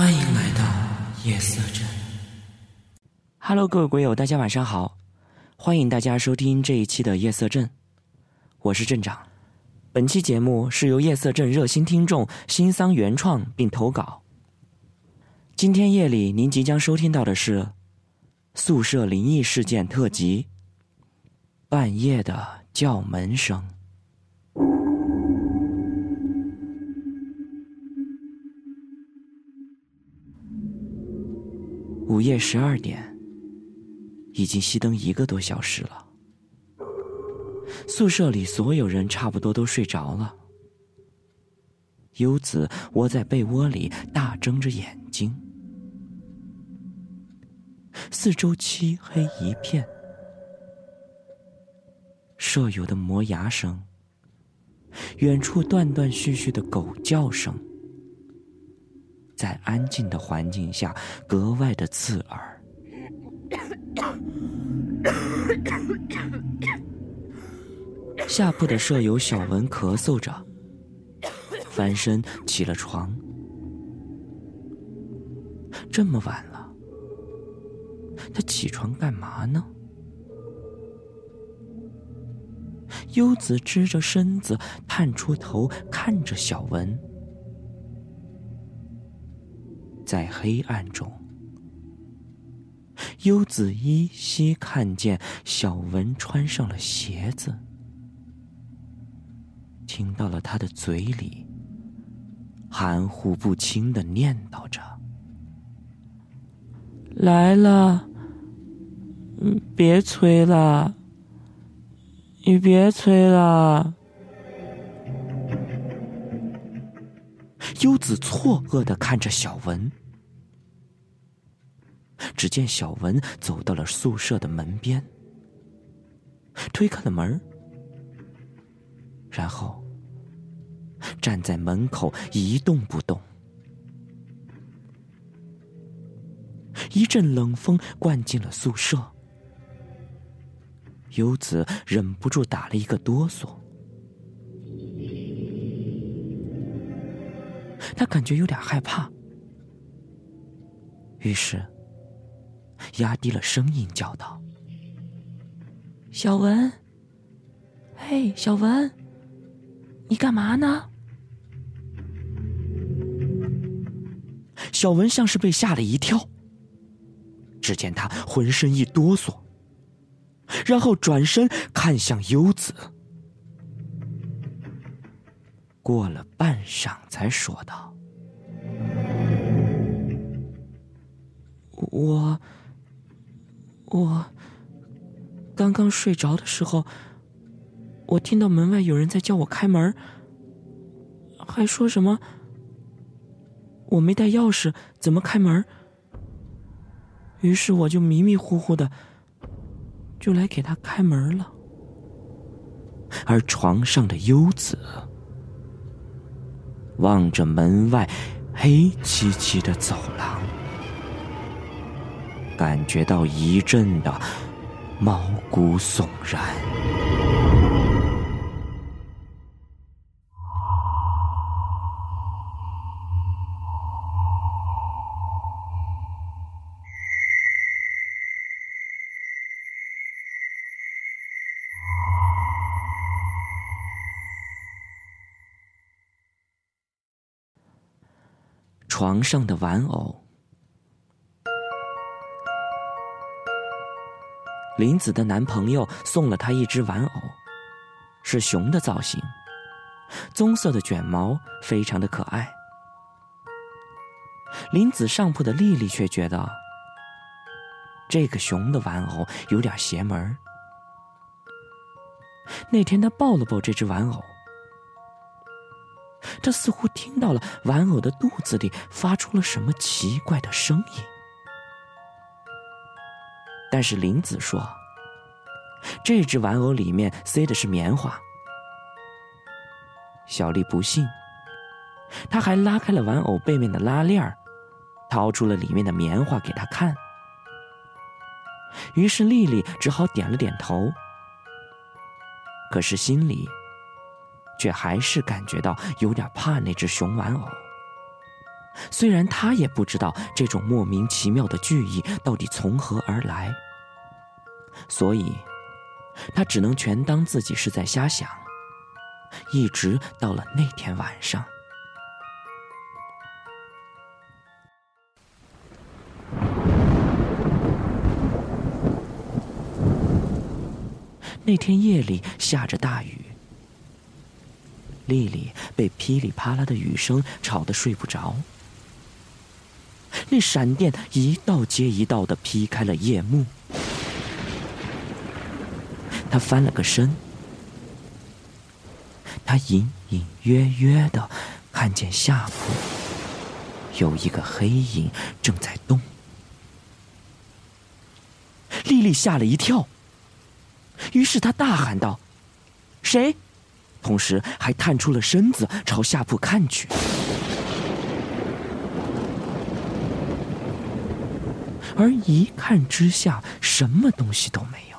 欢迎来到夜色镇。Hello，各位鬼友，大家晚上好！欢迎大家收听这一期的夜色镇，我是镇长。本期节目是由夜色镇热心听众新桑原创并投稿。今天夜里您即将收听到的是宿舍灵异事件特辑——半夜的叫门声。午夜十二点，已经熄灯一个多小时了。宿舍里所有人差不多都睡着了。优子窝在被窝里，大睁着眼睛。四周漆黑一片，舍友的磨牙声，远处断断续续的狗叫声。在安静的环境下，格外的刺耳。下铺的舍友小文咳嗽着，翻身起了床。这么晚了，他起床干嘛呢？优子支着身子，探出头看着小文。在黑暗中，优子依稀看见小文穿上了鞋子，听到了他的嘴里含糊不清的念叨着：“来了，嗯，别催了，你别催了。”优子错愕的看着小文。只见小文走到了宿舍的门边，推开了门然后站在门口一动不动。一阵冷风灌进了宿舍，优子忍不住打了一个哆嗦，他感觉有点害怕，于是。压低了声音叫道：“小文，嘿，小文，你干嘛呢？”小文像是被吓了一跳，只见他浑身一哆嗦，然后转身看向优子，过了半晌才说道：“我。”我刚刚睡着的时候，我听到门外有人在叫我开门，还说什么我没带钥匙，怎么开门？于是我就迷迷糊糊的就来给他开门了。而床上的优子望着门外黑漆漆的走廊。感觉到一阵的毛骨悚然。床上的玩偶。林子的男朋友送了她一只玩偶，是熊的造型，棕色的卷毛，非常的可爱。林子上铺的丽丽却觉得，这个熊的玩偶有点邪门那天她抱了抱这只玩偶，她似乎听到了玩偶的肚子里发出了什么奇怪的声音。但是林子说：“这只玩偶里面塞的是棉花。”小丽不信，他还拉开了玩偶背面的拉链儿，掏出了里面的棉花给他看。于是丽丽只好点了点头，可是心里却还是感觉到有点怕那只熊玩偶。虽然他也不知道这种莫名其妙的惧意到底从何而来，所以，他只能全当自己是在瞎想。一直到了那天晚上，那天夜里下着大雨。丽丽被噼里啪啦的雨声吵得睡不着，那闪电一道接一道的劈开了夜幕。他翻了个身，他隐隐约约的看见下铺有一个黑影正在动。丽丽吓了一跳，于是她大喊道：“谁？”同时还探出了身子朝下铺看去，而一看之下，什么东西都没有。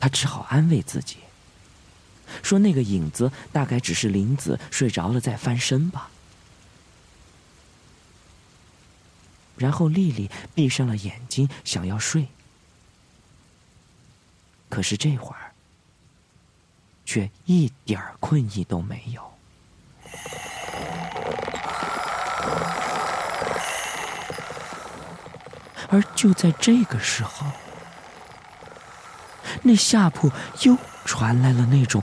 他只好安慰自己，说那个影子大概只是林子睡着了再翻身吧。然后丽丽闭上了眼睛，想要睡，可是这会儿。却一点困意都没有，而就在这个时候，那下铺又传来了那种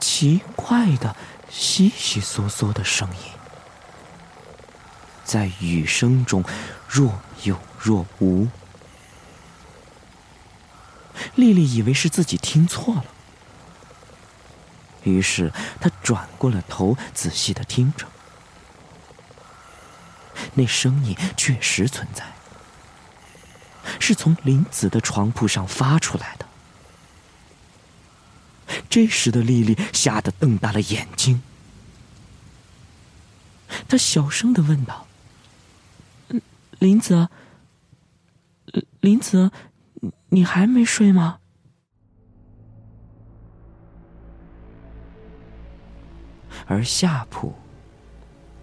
奇怪的悉悉嗦嗦的声音，在雨声中若有若无。丽丽以为是自己听错了。于是，他转过了头，仔细的听着。那声音确实存在，是从林子的床铺上发出来的。这时的丽丽吓得瞪大了眼睛，她小声的问道：“林子，林子，你还没睡吗？”而下铺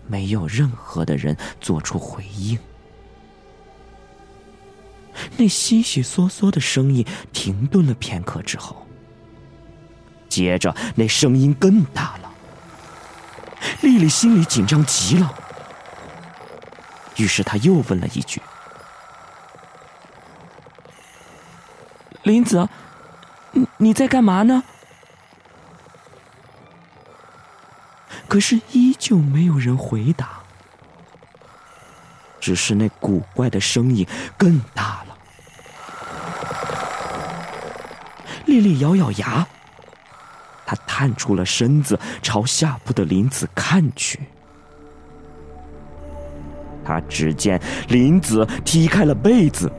没有任何的人做出回应，那悉悉嗦嗦的声音停顿了片刻之后，接着那声音更大了。丽丽心里紧张极了，于是她又问了一句：“林子，你你在干嘛呢？”可是依旧没有人回答，只是那古怪的声音更大了。丽丽咬咬牙，她探出了身子，朝下铺的林子看去。她只见林子踢开了被子，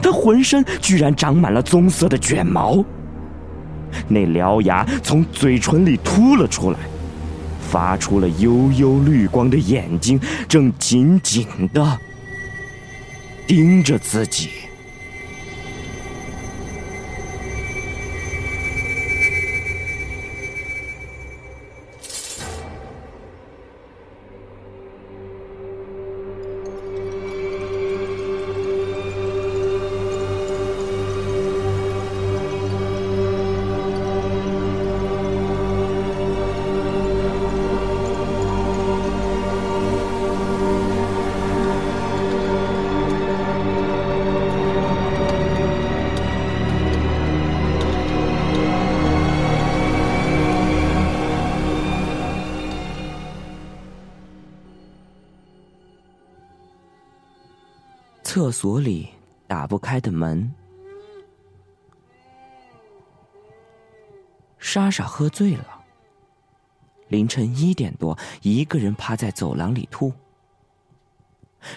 他浑身居然长满了棕色的卷毛，那獠牙从嘴唇里凸了出来。发出了幽幽绿光的眼睛，正紧紧的盯着自己。厕所里打不开的门，莎莎喝醉了。凌晨一点多，一个人趴在走廊里吐。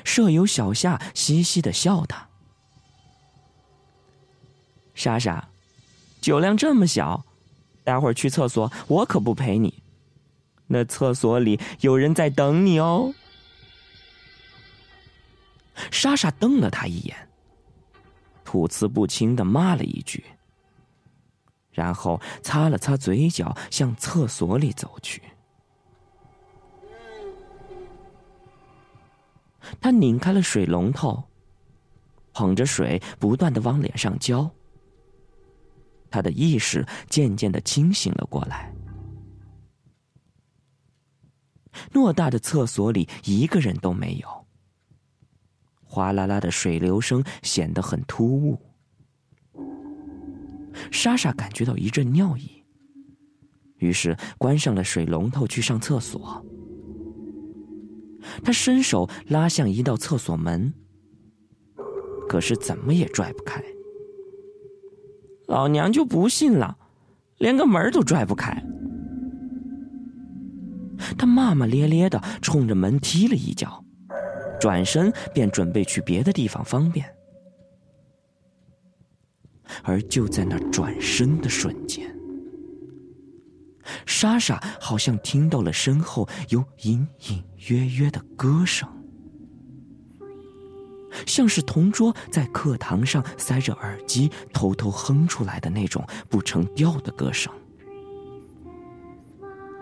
舍友小夏嘻嘻的笑他：“莎莎，酒量这么小，待会儿去厕所，我可不陪你。那厕所里有人在等你哦。”莎莎瞪了他一眼，吐词不清的骂了一句，然后擦了擦嘴角，向厕所里走去。他拧开了水龙头，捧着水不断的往脸上浇。他的意识渐渐的清醒了过来。偌大的厕所里一个人都没有，哗啦啦的水流声显得很突兀。莎莎感觉到一阵尿意，于是关上了水龙头去上厕所。他伸手拉向一道厕所门，可是怎么也拽不开。老娘就不信了，连个门都拽不开。他骂骂咧咧的冲着门踢了一脚，转身便准备去别的地方方便。而就在那转身的瞬间，莎莎好像听到了身后有隐隐约约的歌声，像是同桌在课堂上塞着耳机偷偷哼出来的那种不成调的歌声。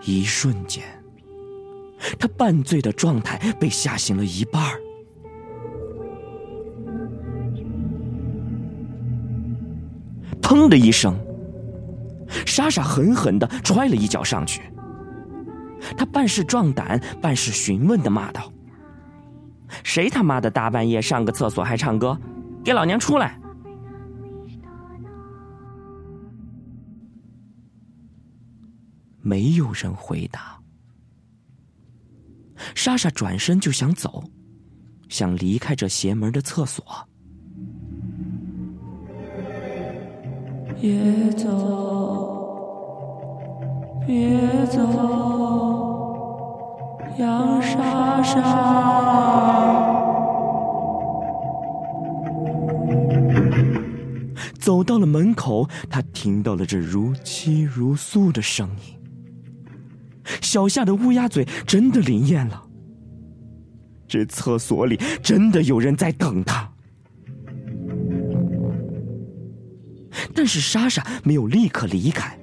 一瞬间，他半醉的状态被吓醒了一半儿。砰的一声，莎莎狠狠的踹了一脚上去。他半是壮胆，半是询问的骂道：“谁他妈的大半夜上个厕所还唱歌？给老娘出来！”没有人回答。莎莎转身就想走，想离开这邪门的厕所。别走，别走，杨莎莎。走到了门口，他听到了这如泣如诉的声音。小夏的乌鸦嘴真的灵验了，这厕所里真的有人在等他。但是莎莎没有立刻离开，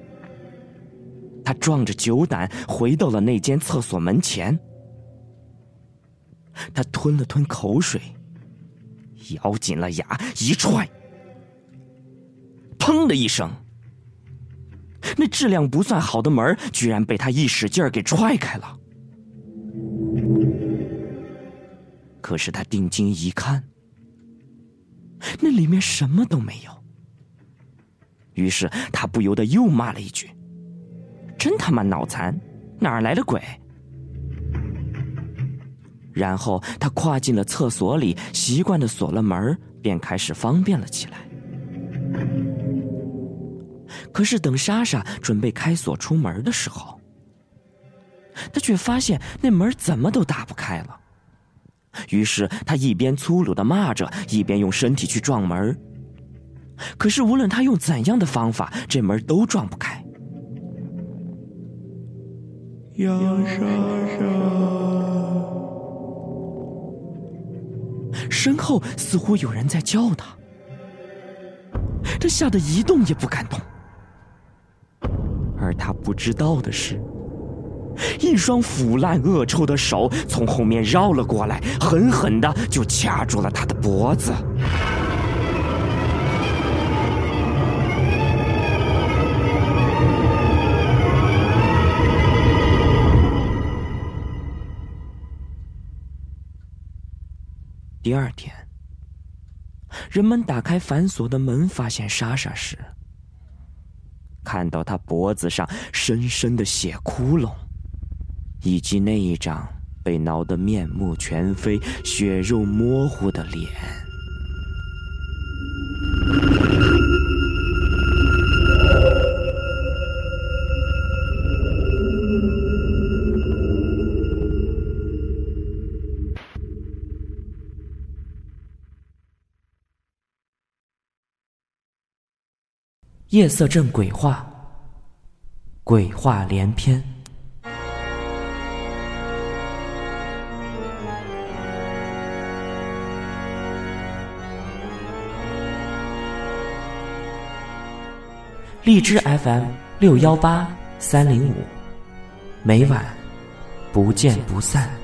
她壮着酒胆回到了那间厕所门前。她吞了吞口水，咬紧了牙，一踹，砰的一声，那质量不算好的门居然被他一使劲儿给踹开了。可是他定睛一看，那里面什么都没有。于是他不由得又骂了一句：“真他妈脑残，哪儿来的鬼？”然后他跨进了厕所里，习惯的锁了门，便开始方便了起来。可是等莎莎准备开锁出门的时候，他却发现那门怎么都打不开了。于是他一边粗鲁的骂着，一边用身体去撞门。可是，无论他用怎样的方法，这门都撞不开。杨莎莎，身后似乎有人在叫他，他吓得一动也不敢动。而他不知道的是，一双腐烂恶臭的手从后面绕了过来，狠狠的就掐住了他的脖子。第二天，人们打开反锁的门，发现莎莎时，看到她脖子上深深的血窟窿，以及那一张被挠得面目全非、血肉模糊的脸。夜色镇鬼话，鬼话连篇。荔枝 FM 六幺八三零五，每晚不见不散。